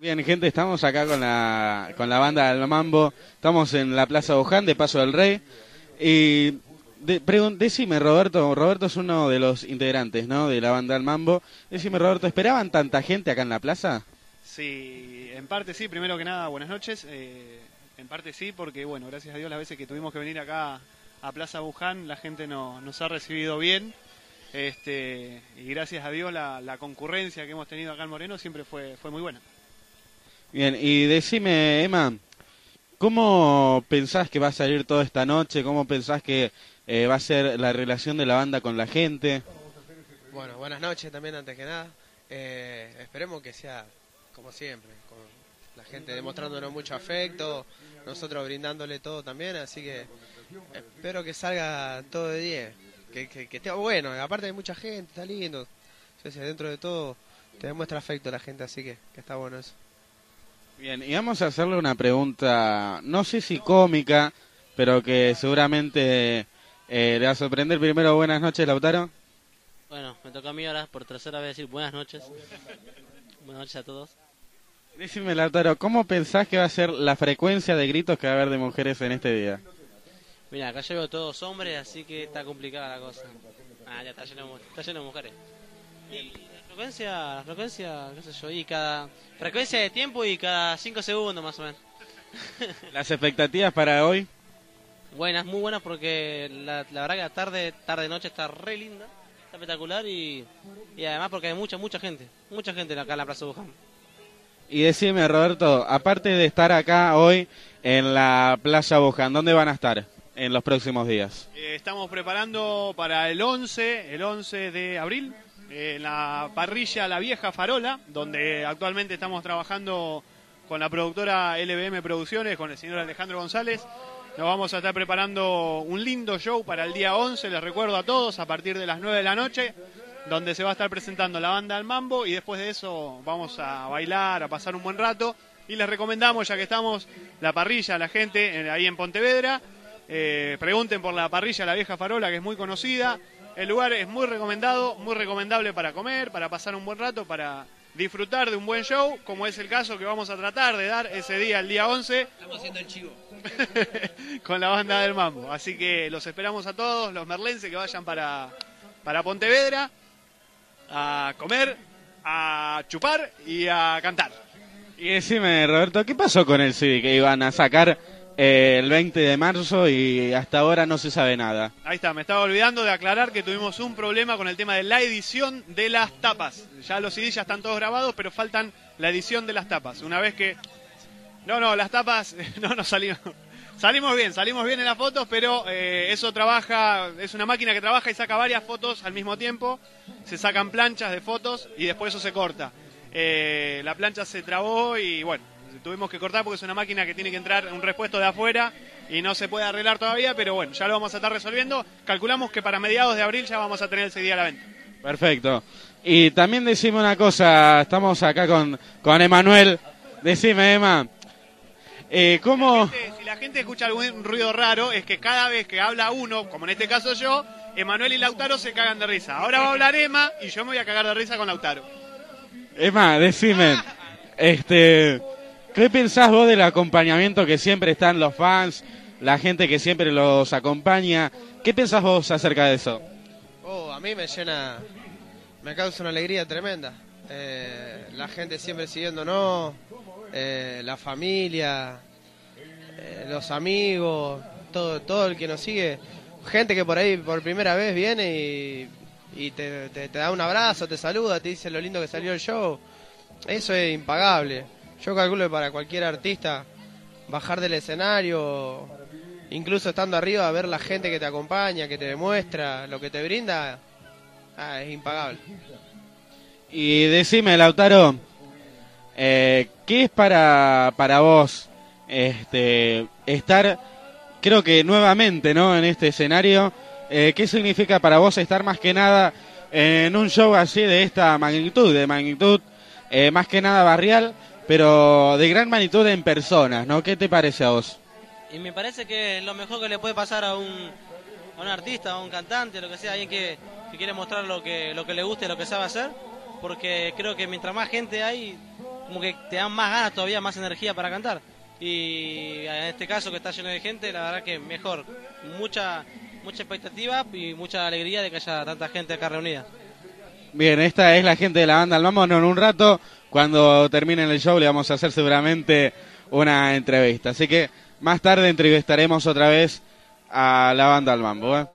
Bien, gente, estamos acá con la, con la banda del Mambo. Estamos en la Plaza Boján de Paso del Rey. Y de, decime, Roberto, Roberto es uno de los integrantes ¿no? de la banda del Mambo. Decime, Roberto, ¿esperaban tanta gente acá en la plaza? Sí, en parte sí. Primero que nada, buenas noches. Eh, en parte sí, porque, bueno, gracias a Dios las veces que tuvimos que venir acá a Plaza Buján, la gente nos ha recibido bien. Este, y gracias a Dios la, la concurrencia que hemos tenido acá en Moreno siempre fue, fue muy buena. Bien, y decime, Emma, ¿cómo pensás que va a salir toda esta noche? ¿Cómo pensás que eh, va a ser la relación de la banda con la gente? Bueno, buenas noches también antes que nada. Eh, esperemos que sea como siempre, con la gente demostrándonos mucho afecto, nosotros brindándole todo también, así que espero que salga todo de 10, que, que, esté bueno, aparte hay mucha gente, está lindo, dentro de todo te demuestra afecto la gente, así que, que está bueno eso. Bien, y vamos a hacerle una pregunta, no sé si cómica, pero que seguramente eh, le va a sorprender. Primero, buenas noches, Lautaro. Bueno, me toca a mí ahora por tercera vez decir buenas noches. buenas noches a todos. Decime, Lautaro, ¿cómo pensás que va a ser la frecuencia de gritos que va a haber de mujeres en este día? Mira, acá llevo todos hombres, así que está complicada la cosa. Ah, ya está lleno, está lleno de mujeres frecuencia, la frecuencia, qué sé yo, y cada frecuencia de tiempo y cada 5 segundos más o menos. ¿Las expectativas para hoy? Buenas, muy buenas porque la, verdad que la tarde, tarde noche está re linda, está espectacular y, y además porque hay mucha, mucha gente, mucha gente acá en la Plaza Buján. Y decime, Roberto, aparte de estar acá hoy en la Playa Buján, ¿dónde van a estar en los próximos días? Eh, estamos preparando para el 11, el 11 de abril, en la parrilla La Vieja Farola, donde actualmente estamos trabajando con la productora LBM Producciones, con el señor Alejandro González. Nos vamos a estar preparando un lindo show para el día 11, les recuerdo a todos, a partir de las 9 de la noche, donde se va a estar presentando la banda al mambo y después de eso vamos a bailar, a pasar un buen rato. Y les recomendamos, ya que estamos, la parrilla la gente ahí en Pontevedra. Eh, pregunten por la parrilla La Vieja Farola, que es muy conocida. El lugar es muy recomendado, muy recomendable para comer, para pasar un buen rato, para disfrutar de un buen show, como es el caso que vamos a tratar de dar ese día, el día 11. Estamos haciendo el chivo. con la banda del mambo. Así que los esperamos a todos, los merlenses que vayan para, para Pontevedra, a comer, a chupar y a cantar. Y decime, Roberto, ¿qué pasó con el CD que iban a sacar el 20 de marzo y hasta ahora no se sabe nada. Ahí está, me estaba olvidando de aclarar que tuvimos un problema con el tema de la edición de las tapas. Ya los CDs ya están todos grabados, pero faltan la edición de las tapas. Una vez que... No, no, las tapas no nos salimos. Salimos bien, salimos bien en las fotos, pero eh, eso trabaja, es una máquina que trabaja y saca varias fotos al mismo tiempo. Se sacan planchas de fotos y después eso se corta. Eh, la plancha se trabó y bueno, tuvimos que cortar porque es una máquina que tiene que entrar un repuesto de afuera y no se puede arreglar todavía, pero bueno, ya lo vamos a estar resolviendo. Calculamos que para mediados de abril ya vamos a tener ese día a la venta. Perfecto. Y también decime una cosa, estamos acá con, con Emanuel. Decime, Emma, eh, ¿cómo...? si la gente escucha algún ruido raro, es que cada vez que habla uno, como en este caso yo, Emanuel y Lautaro se cagan de risa. Ahora va a hablar Emma y yo me voy a cagar de risa con Lautaro. Emma, decime, este... ¿Qué pensás vos del acompañamiento que siempre están los fans, la gente que siempre los acompaña? ¿Qué pensás vos acerca de eso? Oh, a mí me llena, me causa una alegría tremenda. Eh, la gente siempre siguiéndonos, eh, la familia, eh, los amigos, todo, todo el que nos sigue. Gente que por ahí por primera vez viene y, te, te da un abrazo, te saluda, te dice lo lindo que salió el show. Eso es impagable. Yo calculo que para cualquier artista bajar del escenario, incluso estando arriba, ver la gente que te acompaña, que te demuestra, lo que te brinda, ah, es impagable. Y decime, Lautaro, eh, ¿qué es para, para vos este, estar, creo que nuevamente, ¿no? En este escenario, eh, ¿qué significa para vos estar más que nada en un show así de esta magnitud, de magnitud eh, más que nada barrial? Pero de gran magnitud en personas, ¿no? ¿Qué te parece a vos? Y me parece que lo mejor que le puede pasar a un, a un artista, a un cantante, lo que sea, alguien que, quiere mostrar lo que, lo que le guste, lo que sabe hacer, porque creo que mientras más gente hay, como que te dan más ganas todavía, más energía para cantar. Y en este caso que está lleno de gente, la verdad que mejor. Mucha, mucha expectativa y mucha alegría de que haya tanta gente acá reunida. Bien, esta es la gente de la banda Al en un rato, cuando termine el show, le vamos a hacer seguramente una entrevista. Así que más tarde entrevistaremos otra vez a la banda al Mambo. ¿eh?